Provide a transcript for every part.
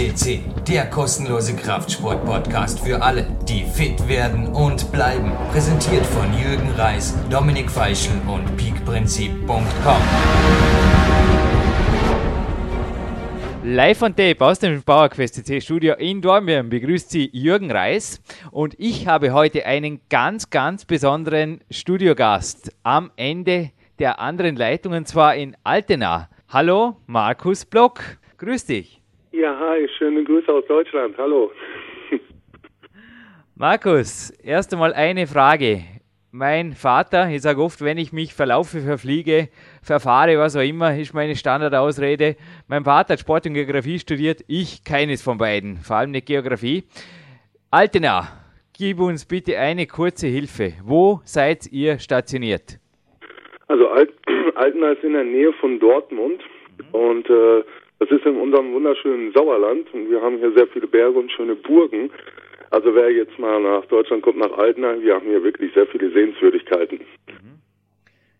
CC, der kostenlose Kraftsport-Podcast für alle, die fit werden und bleiben. Präsentiert von Jürgen Reis, Dominik Feischl und peakprinzip.com. Live on Tape aus dem PowerQuest CC Studio in Dornbirn begrüßt Sie Jürgen Reis und ich habe heute einen ganz, ganz besonderen Studiogast am Ende der anderen Leitung und zwar in Altena. Hallo, Markus Block. Grüß dich. Ja, hi, schöne Grüße aus Deutschland. Hallo. Markus, erst einmal eine Frage. Mein Vater, ich sage oft, wenn ich mich verlaufe, verfliege, verfahre, was auch immer, ist meine Standardausrede. Mein Vater hat Sport und Geografie studiert, ich keines von beiden, vor allem nicht Geografie. Altena, gib uns bitte eine kurze Hilfe. Wo seid ihr stationiert? Also Alt Altena ist in der Nähe von Dortmund mhm. und äh, das ist in unserem wunderschönen Sauerland und wir haben hier sehr viele Berge und schöne Burgen. Also wer jetzt mal nach Deutschland kommt, nach Altenheim, wir haben hier wirklich sehr viele Sehenswürdigkeiten. Mhm.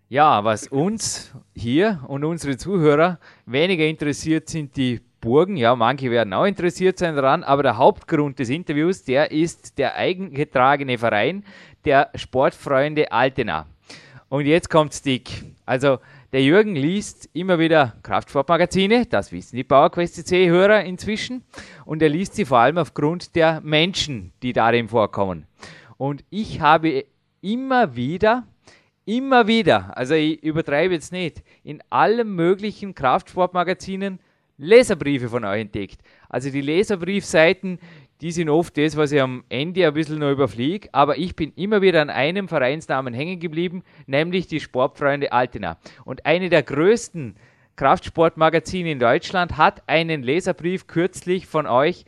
Ja, was uns hier und unsere Zuhörer weniger interessiert, sind die Burgen. Ja, manche werden auch interessiert sein daran, aber der Hauptgrund des Interviews, der ist der eigengetragene Verein der Sportfreunde Altena. Und jetzt kommt Stick. Also der Jürgen liest immer wieder Kraftsportmagazine, das wissen die PowerQuest CC-Hörer inzwischen. Und er liest sie vor allem aufgrund der Menschen, die darin vorkommen. Und ich habe immer wieder, immer wieder, also ich übertreibe jetzt nicht, in allen möglichen Kraftsportmagazinen Leserbriefe von euch entdeckt. Also die Leserbriefseiten, die sind oft das, was ich am Ende ein bisschen noch überfliege, aber ich bin immer wieder an einem Vereinsnamen hängen geblieben, nämlich die Sportfreunde Altena. Und eine der größten Kraftsportmagazine in Deutschland hat einen Leserbrief kürzlich von euch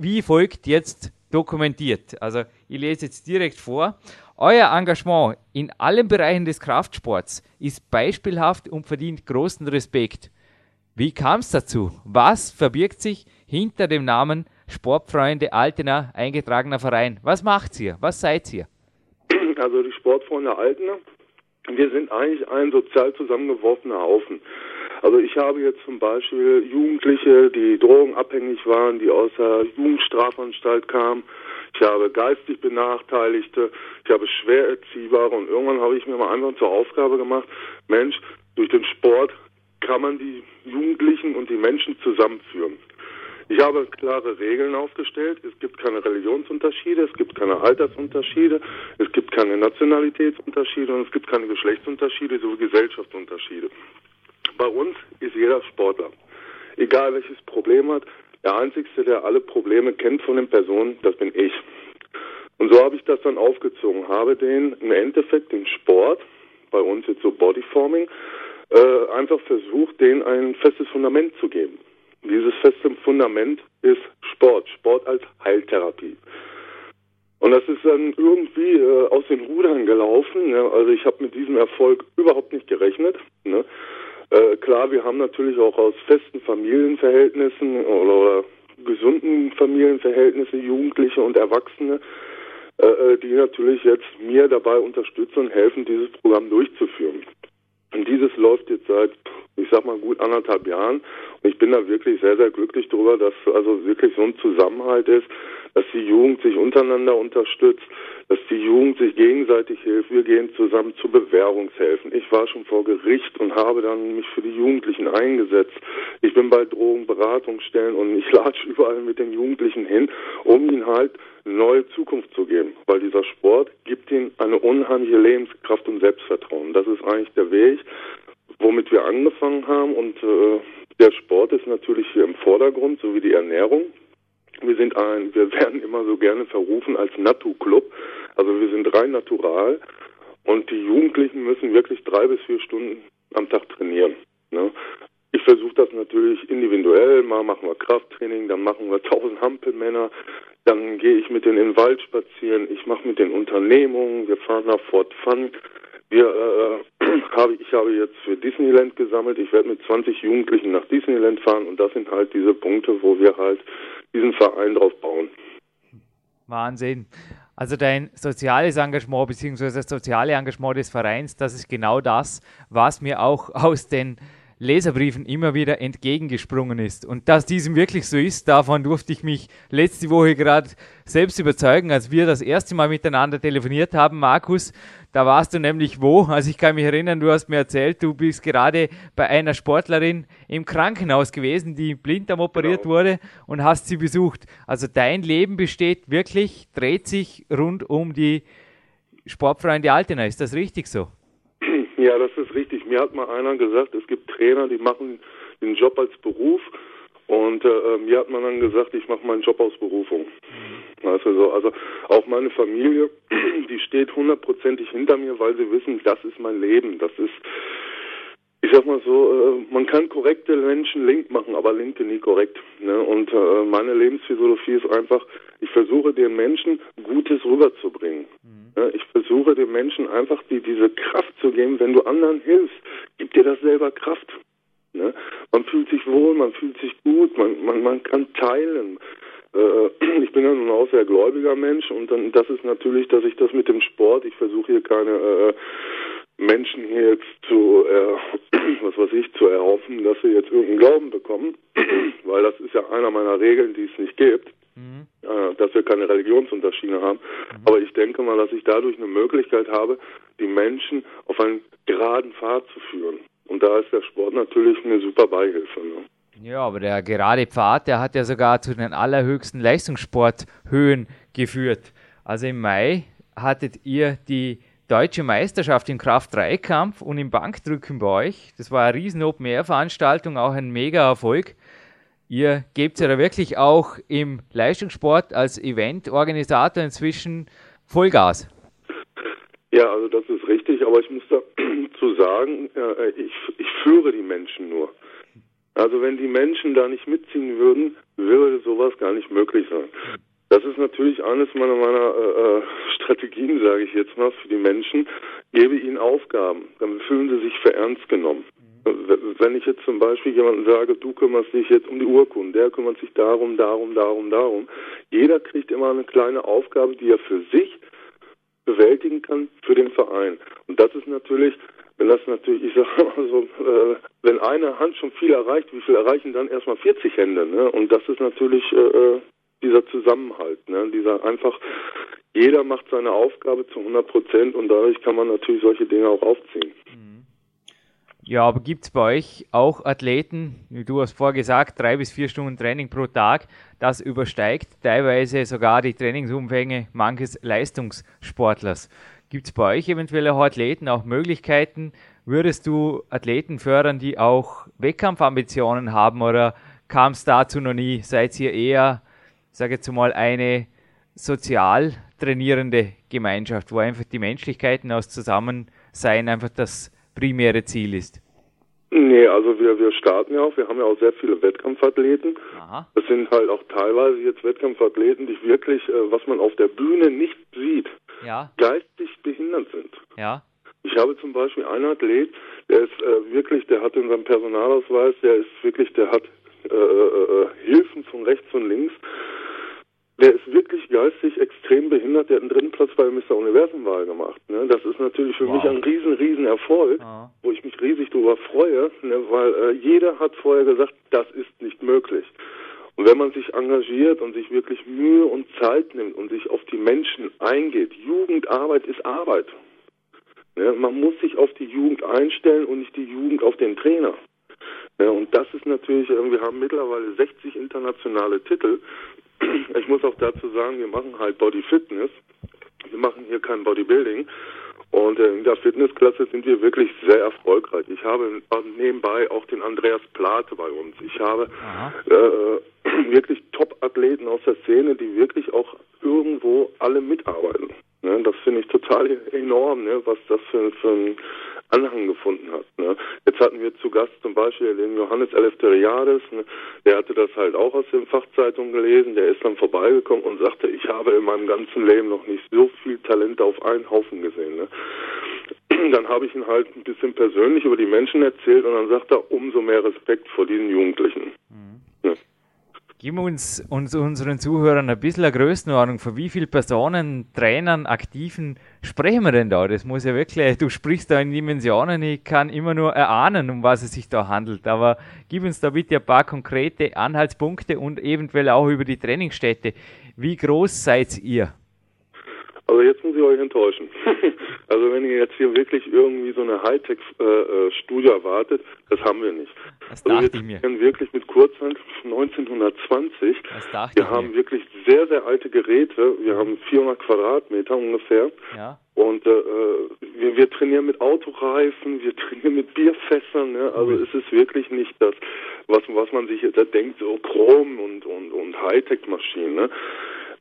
wie folgt jetzt dokumentiert. Also ich lese jetzt direkt vor. Euer Engagement in allen Bereichen des Kraftsports ist beispielhaft und verdient großen Respekt. Wie kam es dazu? Was verbirgt sich hinter dem Namen Sportfreunde Altena, eingetragener Verein. Was macht ihr? Was seid ihr? Also die Sportfreunde Altena, wir sind eigentlich ein sozial zusammengeworfener Haufen. Also ich habe jetzt zum Beispiel Jugendliche, die drogenabhängig waren, die aus der Jugendstrafanstalt kamen. Ich habe geistig Benachteiligte, ich habe schwer Erziehbare und irgendwann habe ich mir mal einfach zur Aufgabe gemacht, Mensch, durch den Sport kann man die Jugendlichen und die Menschen zusammenführen. Ich habe klare Regeln aufgestellt. Es gibt keine Religionsunterschiede, es gibt keine Altersunterschiede, es gibt keine Nationalitätsunterschiede und es gibt keine Geschlechtsunterschiede sowie Gesellschaftsunterschiede. Bei uns ist jeder Sportler, egal welches Problem hat. Der Einzige, der alle Probleme kennt von den Personen, das bin ich. Und so habe ich das dann aufgezogen, habe den im Endeffekt den Sport, bei uns jetzt so Bodyforming, äh, einfach versucht, denen ein festes Fundament zu geben. Dieses feste Fundament ist Sport, Sport als Heiltherapie. Und das ist dann irgendwie äh, aus den Rudern gelaufen. Ne? Also ich habe mit diesem Erfolg überhaupt nicht gerechnet. Ne? Äh, klar, wir haben natürlich auch aus festen Familienverhältnissen oder, oder gesunden Familienverhältnissen Jugendliche und Erwachsene, äh, äh die natürlich jetzt mir dabei unterstützen und helfen, dieses Programm durchzuführen. Und dieses läuft jetzt seit, ich sag mal, gut anderthalb Jahren. Und ich bin da wirklich sehr, sehr glücklich darüber, dass also wirklich so ein Zusammenhalt ist, dass die Jugend sich untereinander unterstützt, dass die Jugend sich gegenseitig hilft. Wir gehen zusammen zu Bewährungshilfen. Ich war schon vor Gericht und habe dann mich für die Jugendlichen eingesetzt. Ich bin bei Drogenberatungsstellen und ich latsche überall mit den Jugendlichen hin, um ihnen halt neue Zukunft zu geben. Weil dieser Sport gibt ihnen eine unheimliche Lebenskraft und Selbstvertrauen. Das ist eigentlich der Weg, womit wir angefangen haben. Und äh, der Sport ist natürlich hier im Vordergrund, sowie die Ernährung. Wir sind ein, wir werden immer so gerne verrufen als Natu-Club. Also wir sind rein natural und die Jugendlichen müssen wirklich drei bis vier Stunden am Tag trainieren. Ne? Ich versuche das natürlich individuell. Mal machen wir Krafttraining, dann machen wir tausend Hampelmänner, dann gehe ich mit denen in den Wald spazieren. Ich mache mit den Unternehmungen. Wir fahren nach Fort Fun. Wir, äh, habe, ich habe jetzt für Disneyland gesammelt. Ich werde mit 20 Jugendlichen nach Disneyland fahren und das sind halt diese Punkte, wo wir halt diesen Verein drauf bauen. Wahnsinn. Also dein soziales Engagement bzw. das soziale Engagement des Vereins, das ist genau das, was mir auch aus den Leserbriefen immer wieder entgegengesprungen ist. Und dass diesem wirklich so ist, davon durfte ich mich letzte Woche gerade selbst überzeugen, als wir das erste Mal miteinander telefoniert haben, Markus. Da warst du nämlich wo? Also ich kann mich erinnern, du hast mir erzählt, du bist gerade bei einer Sportlerin im Krankenhaus gewesen, die blinddarm operiert genau. wurde und hast sie besucht. Also dein Leben besteht wirklich, dreht sich rund um die Sportfreunde Altena. Ist das richtig so? Ja, das ist richtig. Mir hat mal einer gesagt, es gibt Trainer, die machen den Job als Beruf. Und äh, mir hat man dann gesagt, ich mache meinen Job aus Berufung. Du, so, also auch meine Familie, die steht hundertprozentig hinter mir, weil sie wissen, das ist mein Leben. Das ist, sag mal so, äh, man kann korrekte Menschen link machen, aber linke nie korrekt. Ne? Und äh, meine Lebensphilosophie ist einfach, ich versuche den Menschen Gutes rüberzubringen. Mhm. Ich versuche den Menschen einfach die, diese Kraft zu geben, wenn du anderen hilfst, gib dir das selber Kraft. Ne? Man fühlt sich wohl, man fühlt sich gut, man, man, man kann teilen. Äh, ich bin ja nun auch sehr gläubiger Mensch und dann das ist natürlich, dass ich das mit dem Sport, ich versuche hier keine äh, Menschen hier jetzt zu, äh, was weiß ich, zu erhoffen, dass sie jetzt irgendeinen Glauben bekommen, weil das ist ja einer meiner Regeln, die es nicht gibt, mhm. äh, dass wir keine Religionsunterschiede haben. Mhm. Aber ich denke mal, dass ich dadurch eine Möglichkeit habe, die Menschen auf einen geraden Pfad zu führen. Und da ist der Sport natürlich eine super Beihilfe. Ne? Ja, aber der gerade Pfad, der hat ja sogar zu den allerhöchsten Leistungssporthöhen geführt. Also im Mai hattet ihr die deutsche Meisterschaft im Kraft-3-Kampf und im Bankdrücken bei euch. Das war eine riesen Open-Air-Veranstaltung, auch ein Mega-Erfolg. Ihr gebt ja da wirklich auch im Leistungssport als Event-Organisator inzwischen Vollgas. Ja, also das ist richtig, aber ich muss dazu sagen, äh, ich, ich führe die Menschen nur. Also wenn die Menschen da nicht mitziehen würden, würde sowas gar nicht möglich sein. Das ist natürlich eines meiner, meiner äh, äh Strategien, sage ich jetzt mal, für die Menschen. Gebe ihnen Aufgaben, dann fühlen sie sich für ernst genommen. Wenn ich jetzt zum Beispiel jemanden sage, du kümmerst dich jetzt um die Urkunden, der kümmert sich darum, darum, darum, darum. Jeder kriegt immer eine kleine Aufgabe, die er für sich bewältigen kann für den Verein. Und das ist natürlich, wenn das natürlich, ich sage mal so, äh, wenn eine Hand schon viel erreicht, wie viel erreichen dann erstmal 40 Hände? Ne? Und das ist natürlich äh, äh, dieser Zusammenhalt, ne? dieser einfach, jeder macht seine Aufgabe zu 100 Prozent und dadurch kann man natürlich solche Dinge auch aufziehen. Mhm. Ja, aber gibt es bei euch auch Athleten, wie du hast vorher gesagt, drei bis vier Stunden Training pro Tag, das übersteigt teilweise sogar die Trainingsumfänge manches Leistungssportlers. Gibt es bei euch eventuell auch Athleten, auch Möglichkeiten? Würdest du Athleten fördern, die auch Wettkampfambitionen haben oder kam es dazu noch nie? Seid ihr eher, sage jetzt mal, eine sozial trainierende Gemeinschaft, wo einfach die Menschlichkeiten aus Zusammensein einfach das primäre Ziel ist? Nee, also wir, wir starten ja auch, wir haben ja auch sehr viele Wettkampfathleten. Aha. Das sind halt auch teilweise jetzt Wettkampfathleten, die wirklich, äh, was man auf der Bühne nicht sieht, ja. geistig behindert sind. Ja. Ich habe zum Beispiel einen Athlet, der ist äh, wirklich, der hat in seinem Personalausweis, der ist wirklich, der hat äh, äh, äh Hilfen von rechts und links der ist wirklich geistig extrem behindert. Der hat einen dritten Platz bei der Mr. Universum-Wahl gemacht. Ne? Das ist natürlich für wow. mich ein riesen, riesen Erfolg, ah. wo ich mich riesig darüber freue, ne? weil äh, jeder hat vorher gesagt, das ist nicht möglich. Und wenn man sich engagiert und sich wirklich Mühe und Zeit nimmt und sich auf die Menschen eingeht, Jugendarbeit ist Arbeit. Ne? Man muss sich auf die Jugend einstellen und nicht die Jugend auf den Trainer. Ja, und das ist natürlich, äh, wir haben mittlerweile 60 internationale Titel. Ich muss auch dazu sagen, wir machen halt Body Fitness. Wir machen hier kein Bodybuilding. Und äh, in der Fitnessklasse sind wir wirklich sehr erfolgreich. Ich habe nebenbei auch den Andreas Plate bei uns. Ich habe äh, wirklich Top-Athleten aus der Szene, die wirklich auch irgendwo alle mitarbeiten. Ne? Das finde ich total enorm, ne? was das für, für ein Anhang gefunden hat. Ne? Jetzt hatten wir zu Gast zum Beispiel den Johannes Eleftheriades, ne? der hatte das halt auch aus den Fachzeitungen gelesen, der ist dann vorbeigekommen und sagte, ich habe in meinem ganzen Leben noch nicht so viel Talente auf einen Haufen gesehen. Ne? Dann habe ich ihn halt ein bisschen persönlich über die Menschen erzählt und dann sagt er, umso mehr Respekt vor diesen Jugendlichen. Mhm. Gib uns, uns unseren Zuhörern ein bisschen eine Größenordnung, von wie vielen Personen, Trainern, Aktiven sprechen wir denn da? Das muss ja wirklich, du sprichst da in Dimensionen, ich kann immer nur erahnen, um was es sich da handelt. Aber gib uns da bitte ein paar konkrete Anhaltspunkte und eventuell auch über die Trainingsstätte. Wie groß seid ihr? Also jetzt muss ich euch enttäuschen. also wenn ihr jetzt hier wirklich irgendwie so eine Hightech-Studie äh, erwartet, das haben wir nicht. Das also dachte wir ich wirklich mit Kurzhand 1920. Das dachte Wir ich haben mir. wirklich sehr, sehr alte Geräte. Wir haben 400 Quadratmeter ungefähr. Ja. Und äh, wir, wir trainieren mit Autoreifen, wir trainieren mit Bierfässern. Ne? Also Cool. es ist wirklich nicht das, was, was man sich da denkt, so Chrom und, und, und Hightech-Maschinen. Ne?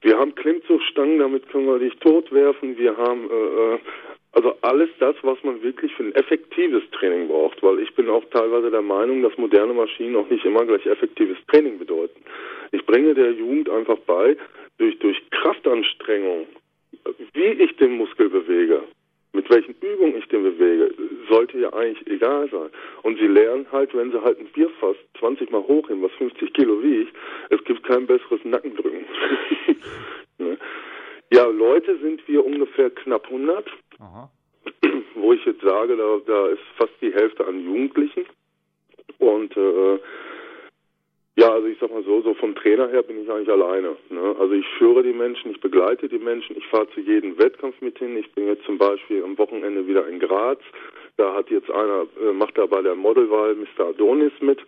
Wir haben Klimmzugstangen, damit können wir dich totwerfen. Wir haben äh, äh, also alles das, was man wirklich für ein effektives Training braucht, weil ich bin auch teilweise der Meinung, dass moderne Maschinen auch nicht immer gleich effektives Training bedeuten. Ich bringe der Jugend einfach bei, durch, durch Kraftanstrengung, wie ich den Muskel bewege, mit welchen Übungen ich den bewege, sollte ja eigentlich egal sein. Und sie lernen halt, wenn sie halt ein Bierfass 20 Mal hochheben, was 50 Kilo wiegt, es gibt kein besseres Nackendrücken. Ne? ja, Leute sind wir ungefähr knapp 100 Aha. wo ich jetzt sage, da, da ist fast die Hälfte an Jugendlichen. Und äh, ja, also ich sag mal so, so vom Trainer her bin ich eigentlich alleine. Ne? Also ich führe die Menschen, ich begleite die Menschen, ich fahre zu jedem Wettkampf mit hin. Ich bin jetzt zum Beispiel am Wochenende wieder in Graz. Da hat jetzt einer, äh, macht da bei der Modelwahl Mr. Adonis mit.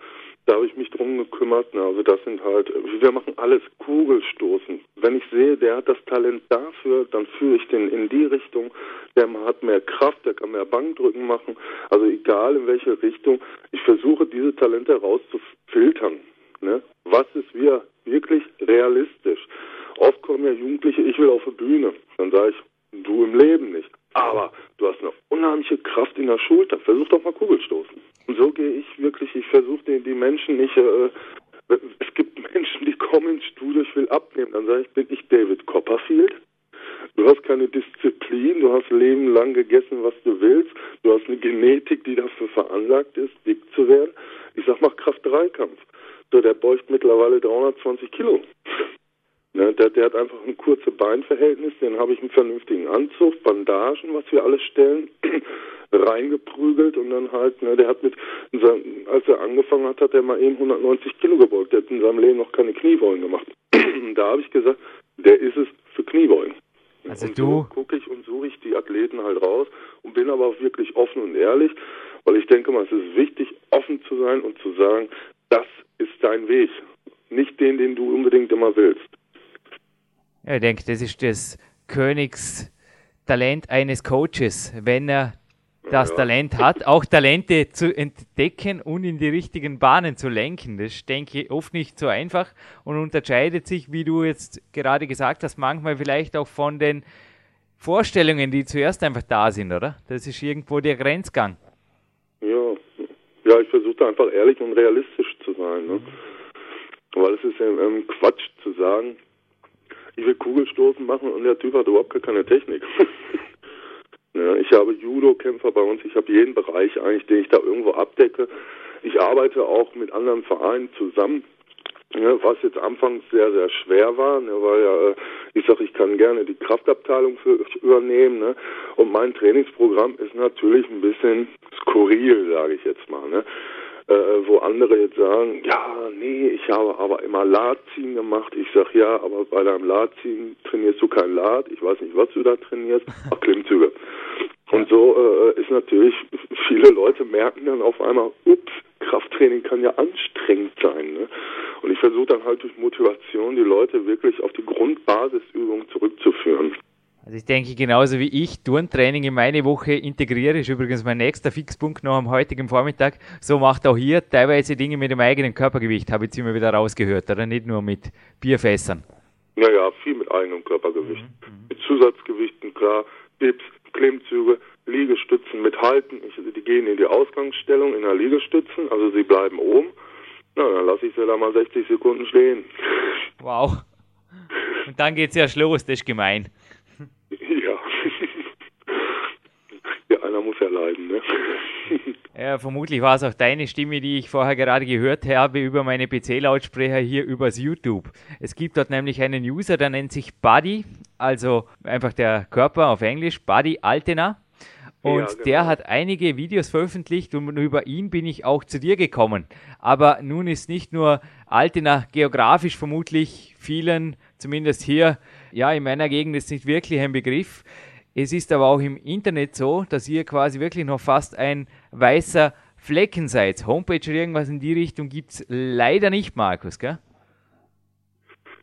Da habe ich mich drum gekümmert. Ne? Also das sind halt, wir machen alles Kugelstoßen. Wenn ich sehe, der hat das Talent dafür, dann führe ich den in die Richtung. Der hat mehr Kraft, der kann mehr Bankdrücken machen. Also egal in welche Richtung. Ich versuche diese Talente herauszufiltern. Ne? Was ist wir wirklich realistisch? Oft kommen ja Jugendliche, ich will auf die Bühne. Dann sage ich, du im Leben nicht. Aber du hast eine unheimliche Kraft in der Schulter. Versuch doch mal Kugelstoßen. Und so gehe ich wirklich, ich versuche die, die Menschen nicht, äh, es gibt Menschen, die kommen ins Studio, ich will abnehmen. Dann sage ich, bin ich David Copperfield? Du hast keine Disziplin, du hast Leben lang gegessen, was du willst, du hast eine Genetik, die dafür veranlagt ist, dick zu werden. Ich sag, mach Kraft-3-Kampf. So, der beugt mittlerweile 320 Kilo. Ne, der, der hat einfach ein kurzes Beinverhältnis, den habe ich einen vernünftigen Anzug, Bandagen, was wir alles stellen, reingeprügelt und dann halt, ne, der hat mit, in seinem, als er angefangen hat, hat er mal eben 190 Kilo gebeugt. Der hat in seinem Leben noch keine Kniebeugen gemacht. Da habe ich gesagt, der ist es für Kniebeugen. Also und du- so gucke ich und suche ich die Athleten halt raus und bin aber auch wirklich offen und ehrlich, weil ich denke mal, es ist wichtig, offen zu sein und zu sagen, das ist dein Weg, nicht den, den du unbedingt immer willst. Ja, ich denke, das ist das Königstalent eines Coaches, wenn er das Ja. Talent hat, auch Talente zu entdecken und in die richtigen Bahnen zu lenken. Das ist, denke ich, oft nicht so einfach und unterscheidet sich, wie du jetzt gerade gesagt hast, manchmal vielleicht auch von den Vorstellungen, die zuerst einfach da sind, oder? Das ist irgendwo der Grenzgang. Ja, ja, ich versuche da einfach ehrlich und realistisch zu sein. Ne? Weil es ist ähm, Quatsch zu sagen, ich will Kugelstoßen machen und der Typ hat überhaupt gar keine Technik. ja, ich habe Judo-Kämpfer bei uns, ich habe jeden Bereich eigentlich, den ich da irgendwo abdecke. Ich arbeite auch mit anderen Vereinen zusammen. Ja, was jetzt anfangs sehr, sehr schwer war, ne, weil ja, äh, ich sage, ich kann gerne die Kraftabteilung für, übernehmen. Ne, und mein Trainingsprogramm ist natürlich ein bisschen skurril, sage ich jetzt mal. Ne, äh, wo andere jetzt sagen, ja, nee, ich habe aber immer Latziehen gemacht. Ich sage, ja, aber bei deinem Latziehen trainierst du kein Lat. Ich weiß nicht, was du da trainierst. Ach, Klimmzüge. Und so äh, ist natürlich, viele Leute merken dann auf einmal, ups, Krafttraining kann ja anstrengend sein. Ne? Und ich versuche dann halt durch Motivation die Leute wirklich auf die Grundbasisübung zurückzuführen. Also ich denke genauso wie ich Turntraining in meine Woche integriere, ist übrigens mein nächster Fixpunkt noch am heutigen Vormittag. So macht auch hier teilweise Dinge mit dem eigenen Körpergewicht, habe ich jetzt immer wieder rausgehört, oder nicht nur mit Bierfässern. Naja, viel mit eigenem Körpergewicht. Mit Zusatzgewichten, klar, Dips, Klimmzüge, Liegestützen mit Halten. Ich, die gehen in die Ausgangsstellung in der Liegestützen, also sie bleiben oben. Na, dann lasse ich sie da mal 60 Sekunden stehen. Wow. Und dann geht's ja los, das ist gemein. Ja. Einer muss ja leiden, ne? Ja, vermutlich war es auch deine Stimme, die ich vorher gerade gehört habe über meine PC-Lautsprecher hier übers YouTube. Es gibt dort nämlich einen User, der nennt sich Buddy, also einfach der Körper auf Englisch, Buddy Altena. Und ja, genau. der hat einige Videos veröffentlicht und über ihn bin ich auch zu dir gekommen. Aber nun ist nicht nur Altena geografisch vermutlich vielen, zumindest hier, ja, in meiner Gegend ist nicht wirklich ein Begriff. Es ist aber auch im Internet so, dass ihr quasi wirklich noch fast ein weißer Flecken seid. Homepage oder irgendwas in die Richtung gibt es leider nicht, Markus, gell?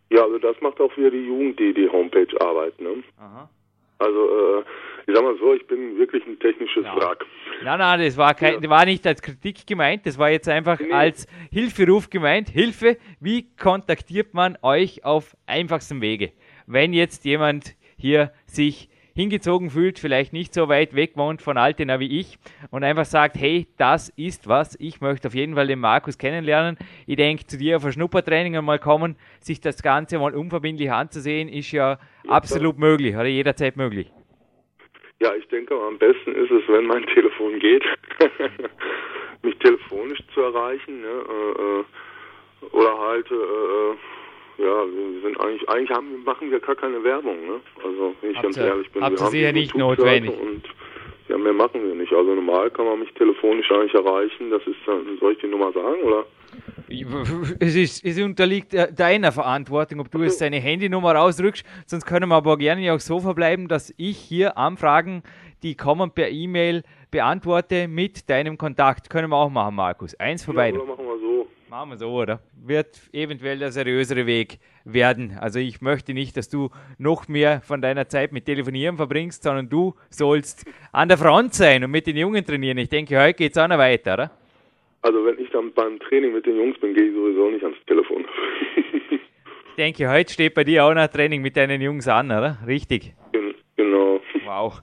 Ja, also das macht auch wieder die Jugend, die die Homepage arbeiten. Ne? Aha. Also, äh, ich sag mal so, ich bin wirklich ein technisches ja. Wrack. Nein, nein, das war, kein, ja. war nicht als Kritik gemeint, das war jetzt einfach nee. als Hilferuf gemeint. Hilfe, wie kontaktiert man euch auf einfachstem Wege? Wenn jetzt jemand hier sich hingezogen fühlt, vielleicht nicht so weit weg wohnt von Altena wie ich und einfach sagt, hey, das ist was, ich möchte auf jeden Fall den Markus kennenlernen. Ich denke, zu dir auf ein Schnuppertraining einmal kommen, sich das Ganze mal unverbindlich anzusehen, ist ja, ja absolut klar. möglich oder jederzeit möglich. Ja, ich denke, am besten ist es, wenn mein Telefon geht, mich telefonisch zu erreichen, ne, äh, äh oder halt äh, äh ja, wir sind eigentlich, eigentlich haben, machen wir gar keine Werbung, ne? Also, wenn ich habt ganz ehrlich bin, habt wir haben sicher nicht notwendig. Und ja, mehr machen wir nicht. Also normal kann man mich telefonisch eigentlich erreichen. Das ist dann, soll ich die Nummer sagen, oder? Es, ist, es unterliegt deiner Verantwortung, ob du jetzt deine Handynummer rausrückst. Sonst können wir aber gerne auch so verbleiben, dass ich hier Anfragen, die kommen per E-Mail, beantworte mit deinem Kontakt. Können wir auch machen, Markus. Eins vorbei. Ja, oder machen wir so. Machen wir so, oder? Wird eventuell der seriösere Weg werden. Also ich möchte nicht, dass du noch mehr von deiner Zeit mit Telefonieren verbringst, sondern du sollst an der Front sein und mit den Jungen trainieren. Ich denke, heute geht es auch noch weiter, oder? Also wenn ich dann beim Training mit den Jungs bin, gehe ich sowieso nicht ans Telefon. ich denke, heute steht bei dir auch noch Training mit deinen Jungs an, oder? Richtig. Genau. Wow.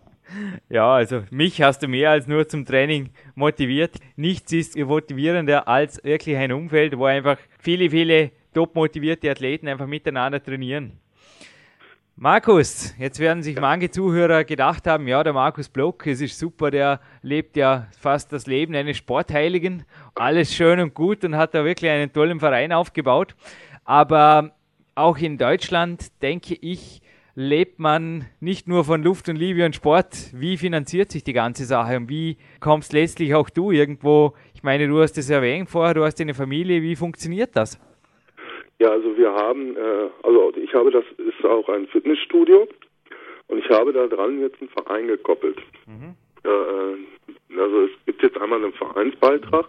Ja, also mich hast du mehr als nur zum Training motiviert. Nichts ist motivierender als wirklich ein Umfeld, wo einfach viele, viele top motivierte Athleten einfach miteinander trainieren. Markus, jetzt werden sich manche Zuhörer gedacht haben, ja, der Markus Block, es ist super, der lebt ja fast das Leben eines Sportheiligen, alles schön und gut und hat da wirklich einen tollen Verein aufgebaut. Aber auch in Deutschland, denke ich, lebt man nicht nur von Luft und Liebe und Sport. Wie finanziert sich die ganze Sache und wie kommst letztlich auch du irgendwo? Ich meine, du hast es erwähnt vorher, du hast eine Familie. Wie funktioniert das? Ja, also wir haben, äh, also ich habe das ist auch ein Fitnessstudio und ich habe da dran jetzt einen Verein gekoppelt. Mhm. Äh, also es gibt jetzt einmal einen Vereinsbeitrag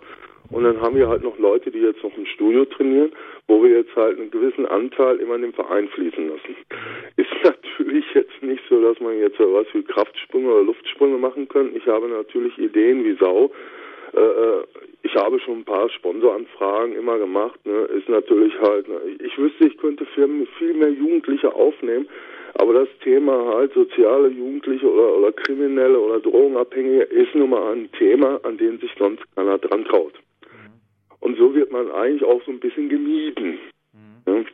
und dann haben wir halt noch Leute, die jetzt noch im Studio trainieren, wo wir jetzt halt einen gewissen Anteil immer in den Verein fließen lassen. Ist natürlich jetzt nicht so, dass man jetzt was wie Kraftsprünge oder Luftsprünge machen könnte. Ich habe natürlich Ideen wie Sau. Äh, äh, ich habe schon ein paar Sponsoranfragen immer gemacht. Ne? Ist natürlich halt, ne? ich wüsste, ich könnte Firmen viel mehr Jugendliche aufnehmen, aber das Thema halt soziale Jugendliche oder, oder Kriminelle oder Drogenabhängige ist nun mal ein Thema, an dem sich sonst keiner dran traut. Und so wird man eigentlich auch so ein bisschen gemieden. Mhm.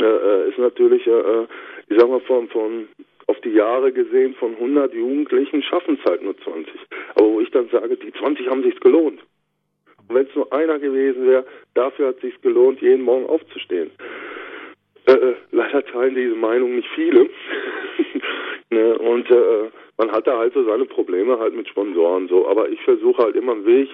Ja, äh, ist natürlich, äh, ich sag mal, von, von auf die Jahre gesehen von 100 Jugendlichen schaffen es halt nur 20. Aber wo ich dann sage, die 20 haben sich's gelohnt. Und wenn es nur einer gewesen wäre, dafür hat es sich gelohnt, jeden Morgen aufzustehen. Äh, äh, leider teilen diese Meinung nicht viele. ne? Und äh, man hat da halt so seine Probleme halt mit Sponsoren so, aber ich versuche halt immer einen Weg,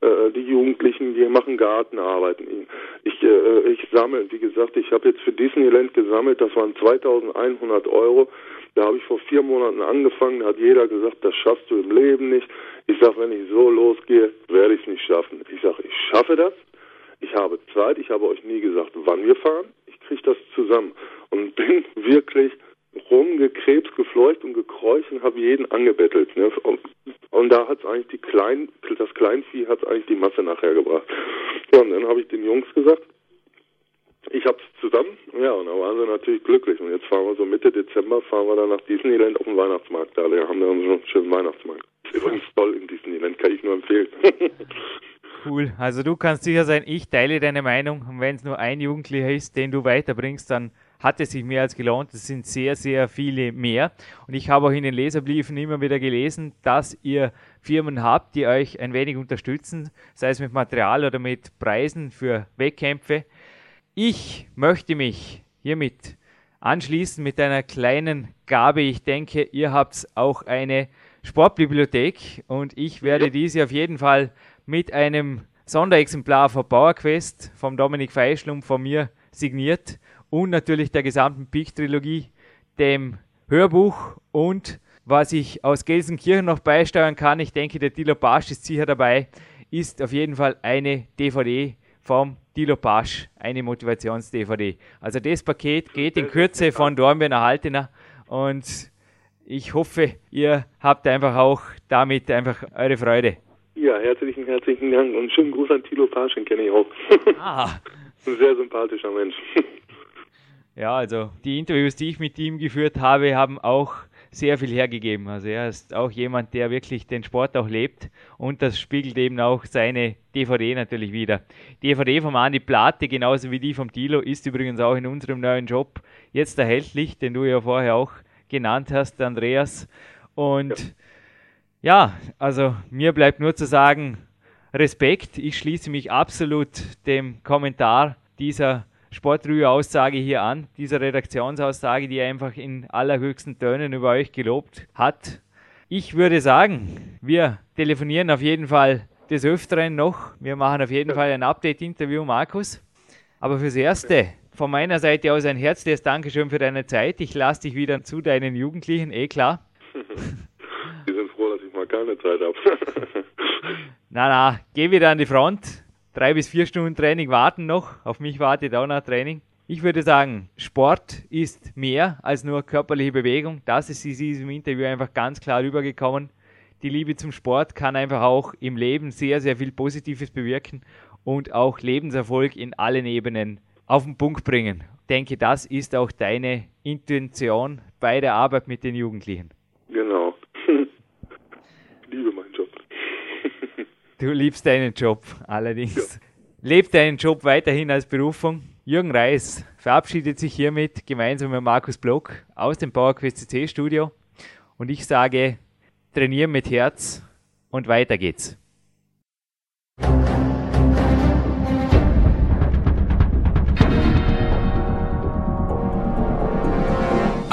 äh, die Jugendlichen, die machen Gartenarbeiten. Ich, äh, ich sammle, wie gesagt, ich habe jetzt für Disneyland gesammelt, das waren 2100 Euro. Da habe ich vor vier Monaten angefangen, da hat jeder gesagt, das schaffst du im Leben nicht. Ich sage, wenn ich so losgehe, werde ich es nicht schaffen. Ich sage, ich schaffe das. Ich habe Zeit, ich habe euch nie gesagt, wann wir fahren. Ich kriege das zusammen und bin wirklich rumgekrebst, gefleucht und gekreucht und habe jeden angebettelt. Ne? Und, da hat es eigentlich die Klein, das Kleinvieh hat eigentlich die Masse nachher gebracht. Ja, und dann habe ich den Jungs gesagt, ich hab's zusammen, ja, und da waren sie natürlich glücklich. Und jetzt fahren wir so Mitte Dezember, fahren wir dann nach Disneyland auf den Weihnachtsmarkt. Da haben wir dann schon einen schönen Weihnachtsmarkt. Ist übrigens toll in Disneyland, kann ich nur empfehlen. cool. Also du kannst sicher sein, ich teile deine Meinung. Und wenn es nur ein Jugendlicher ist, den du weiterbringst, dann hat es sich mehr als gelohnt. Es sind sehr, sehr viele mehr. Und ich habe auch in den Leserbriefen immer wieder gelesen, dass ihr Firmen habt, die euch ein wenig unterstützen, sei es mit Material oder mit Preisen für Wettkämpfe. Ich möchte mich hiermit anschließen mit einer kleinen Gabe. Ich denke, ihr habt auch eine Sportbibliothek und ich werde diese auf jeden Fall mit einem Sonderexemplar von PowerQuest vom Dominik Feischlum von mir signiert und natürlich der gesamten Peak-Trilogie, dem Hörbuch und was ich aus Gelsenkirchen noch beisteuern kann, ich denke, der Dilo Pasch ist sicher dabei, ist auf jeden Fall eine DVD vom Dilo Pasch, eine Motivations-DVD. Also das Paket geht in Kürze von Dornbirn nach Haltener und ich hoffe, ihr habt einfach auch damit einfach eure Freude. Ja, herzlichen, herzlichen Dank und schönen Gruß an Tilo Paschen, kenne ich auch. Ah. Ein sehr sympathischer Mensch. Ja, also die Interviews, die ich mit ihm geführt habe, haben auch sehr viel hergegeben. Also er ist auch jemand, der wirklich den Sport auch lebt und das spiegelt eben auch seine DVD natürlich wieder. Die DVD vom Andi Plate, genauso wie die vom Tilo, ist übrigens auch in unserem neuen Job jetzt erhältlich, den du ja vorher auch genannt hast, Andreas. Und ja, ja also mir bleibt nur zu sagen, Respekt. Ich schließe mich absolut dem Kommentar dieser Sportrühe-Aussage hier an, dieser Redaktionsaussage, die einfach in allerhöchsten Tönen über euch gelobt hat. Ich würde sagen, wir telefonieren auf jeden Fall des Öfteren noch. Wir machen auf jeden Fall ein Update-Interview, Markus. Aber fürs Erste von meiner Seite aus ein herzliches Dankeschön für deine Zeit. Ich lasse dich wieder zu deinen Jugendlichen, eh klar. Die sind froh, dass ich mal keine Zeit habe. na, na, geh wieder an die Front drei bis vier Stunden Training warten noch. Auf mich wartet auch noch Training. Ich würde sagen, Sport ist mehr als nur körperliche Bewegung. Das ist in diesem Interview einfach ganz klar rübergekommen. Die Liebe zum Sport kann einfach auch im Leben sehr, sehr viel Positives bewirken und auch Lebenserfolg in allen Ebenen auf den Punkt bringen. Ich denke, das ist auch deine Intention bei der Arbeit mit den Jugendlichen. Genau. liebe meinen Job. Du liebst deinen Job, allerdings. Ja. Leb deinen Job weiterhin als Berufung. Jürgen Reis verabschiedet sich hiermit gemeinsam mit Markus Block aus dem PowerQuest CC Studio. Und ich sage, trainieren mit Herz und weiter geht's.